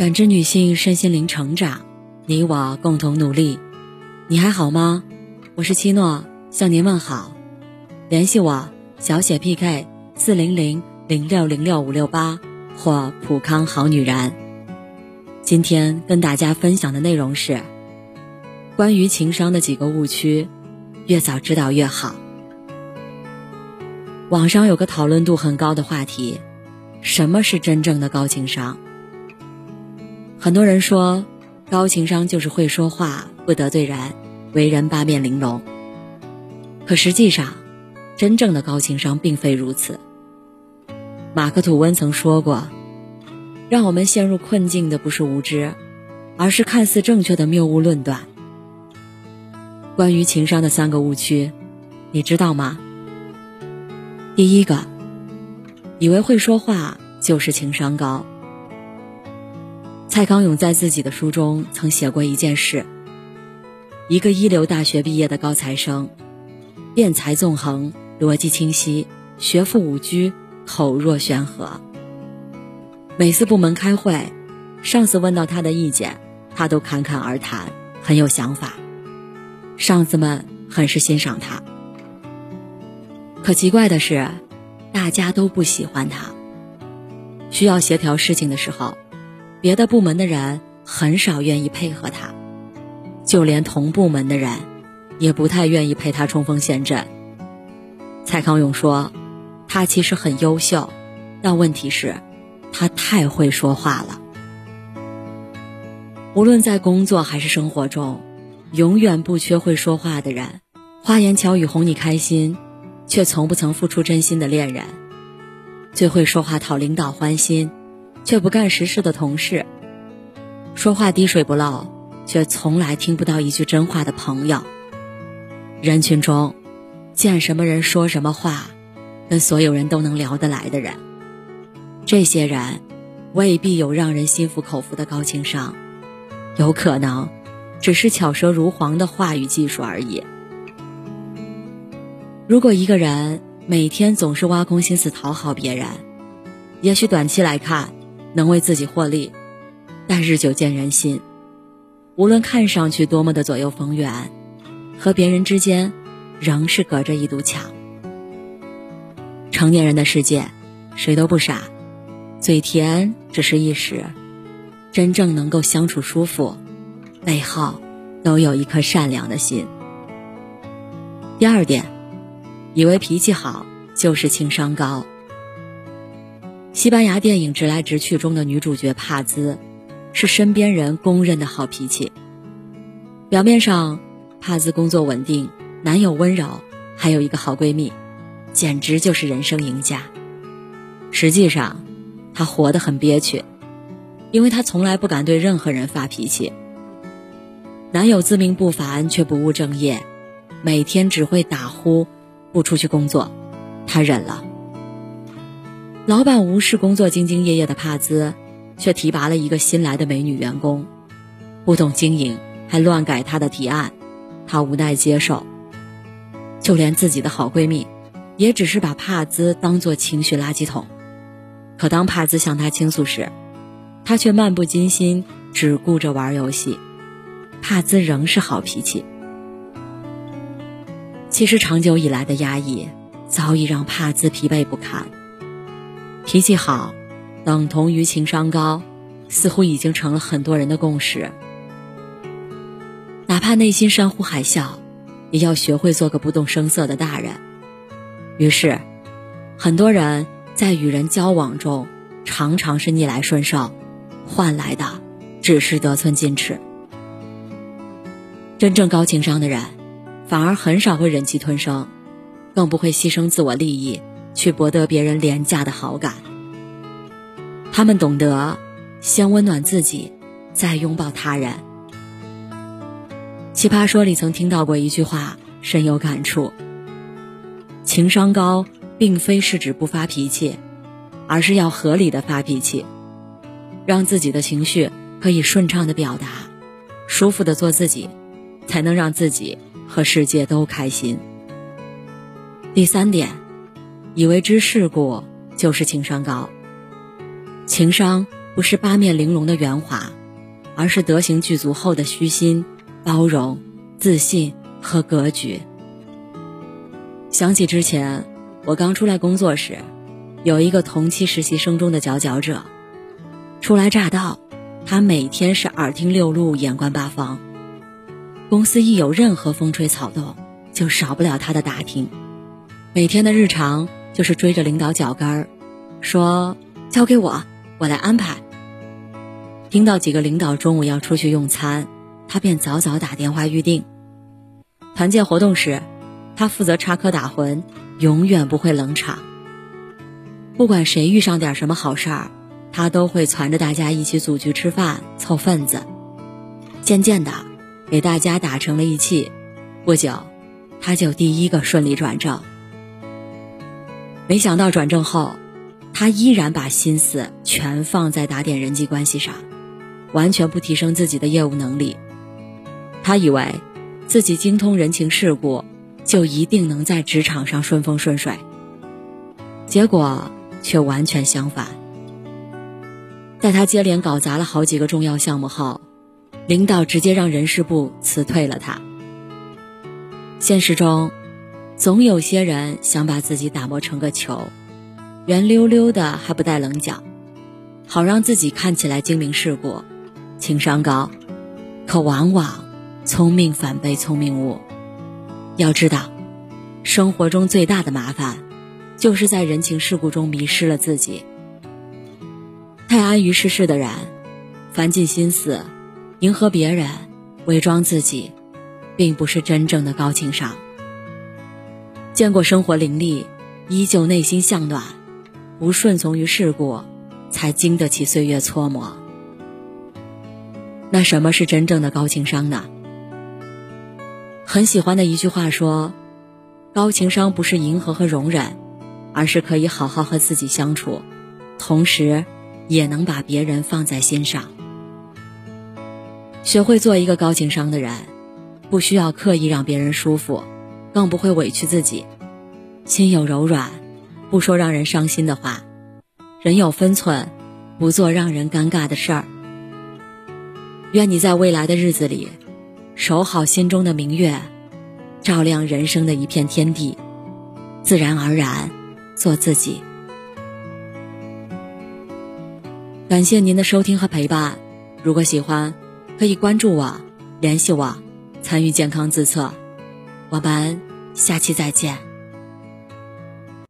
感知女性身心灵成长，你我共同努力。你还好吗？我是七诺，向您问好。联系我小写 PK 四零零零六零六五六八或普康好女人。今天跟大家分享的内容是关于情商的几个误区，越早知道越好。网上有个讨论度很高的话题：什么是真正的高情商？很多人说，高情商就是会说话、不得罪人、为人八面玲珑。可实际上，真正的高情商并非如此。马克吐温曾说过：“让我们陷入困境的不是无知，而是看似正确的谬误论断。”关于情商的三个误区，你知道吗？第一个，以为会说话就是情商高。蔡康永在自己的书中曾写过一件事：一个一流大学毕业的高材生，辩才纵横，逻辑清晰，学富五车，口若悬河。每次部门开会，上司问到他的意见，他都侃侃而谈，很有想法，上司们很是欣赏他。可奇怪的是，大家都不喜欢他。需要协调事情的时候。别的部门的人很少愿意配合他，就连同部门的人，也不太愿意陪他冲锋陷阵。蔡康永说：“他其实很优秀，但问题是，他太会说话了。无论在工作还是生活中，永远不缺会说话的人，花言巧语哄你开心，却从不曾付出真心的恋人，最会说话讨领导欢心。”却不干实事的同事，说话滴水不漏，却从来听不到一句真话的朋友。人群中，见什么人说什么话，跟所有人都能聊得来的人，这些人未必有让人心服口服的高情商，有可能只是巧舌如簧的话语技术而已。如果一个人每天总是挖空心思讨好别人，也许短期来看。能为自己获利，但日久见人心。无论看上去多么的左右逢源，和别人之间仍是隔着一堵墙。成年人的世界，谁都不傻，嘴甜只是一时，真正能够相处舒服，背后都有一颗善良的心。第二点，以为脾气好就是情商高。西班牙电影《直来直去》中的女主角帕兹，是身边人公认的好脾气。表面上，帕兹工作稳定，男友温柔，还有一个好闺蜜，简直就是人生赢家。实际上，她活得很憋屈，因为她从来不敢对任何人发脾气。男友自命不凡，却不务正业，每天只会打呼，不出去工作，她忍了。老板无视工作兢兢业业的帕兹，却提拔了一个新来的美女员工，不懂经营还乱改她的提案，她无奈接受。就连自己的好闺蜜，也只是把帕兹当做情绪垃圾桶。可当帕兹向她倾诉时，她却漫不经心，只顾着玩游戏。帕兹仍是好脾气。其实长久以来的压抑，早已让帕兹疲惫不堪。脾气好，等同于情商高，似乎已经成了很多人的共识。哪怕内心山呼海啸，也要学会做个不动声色的大人。于是，很多人在与人交往中，常常是逆来顺受，换来的只是得寸进尺。真正高情商的人，反而很少会忍气吞声，更不会牺牲自我利益。去博得别人廉价的好感，他们懂得先温暖自己，再拥抱他人。奇葩说里曾听到过一句话，深有感触：情商高，并非是指不发脾气，而是要合理的发脾气，让自己的情绪可以顺畅的表达，舒服的做自己，才能让自己和世界都开心。第三点。以为知世故就是情商高，情商不是八面玲珑的圆滑，而是德行具足后的虚心、包容、自信和格局。想起之前我刚出来工作时，有一个同期实习生中的佼佼者，初来乍到，他每天是耳听六路，眼观八方。公司一有任何风吹草动，就少不了他的打听。每天的日常就是追着领导脚跟儿，说交给我，我来安排。听到几个领导中午要出去用餐，他便早早打电话预定。团建活动时，他负责插科打诨，永远不会冷场。不管谁遇上点什么好事儿，他都会攒着大家一起组局吃饭凑份子。渐渐的，给大家打成了一气。不久，他就第一个顺利转正。没想到转正后，他依然把心思全放在打点人际关系上，完全不提升自己的业务能力。他以为自己精通人情世故，就一定能在职场上顺风顺水。结果却完全相反。在他接连搞砸了好几个重要项目后，领导直接让人事部辞退了他。现实中。总有些人想把自己打磨成个球，圆溜溜的还不带棱角，好让自己看起来精明世故、情商高。可往往聪明反被聪明误。要知道，生活中最大的麻烦，就是在人情世故中迷失了自己。太安于世事的人，烦尽心思迎合别人、伪装自己，并不是真正的高情商。见过生活凌厉，依旧内心向暖，不顺从于世故，才经得起岁月搓磨。那什么是真正的高情商呢？很喜欢的一句话说：“高情商不是迎合和容忍，而是可以好好和自己相处，同时也能把别人放在心上。学会做一个高情商的人，不需要刻意让别人舒服。”更不会委屈自己，心有柔软，不说让人伤心的话；人有分寸，不做让人尴尬的事儿。愿你在未来的日子里，守好心中的明月，照亮人生的一片天地，自然而然做自己。感谢您的收听和陪伴，如果喜欢，可以关注我，联系我，参与健康自测。我们下期再见。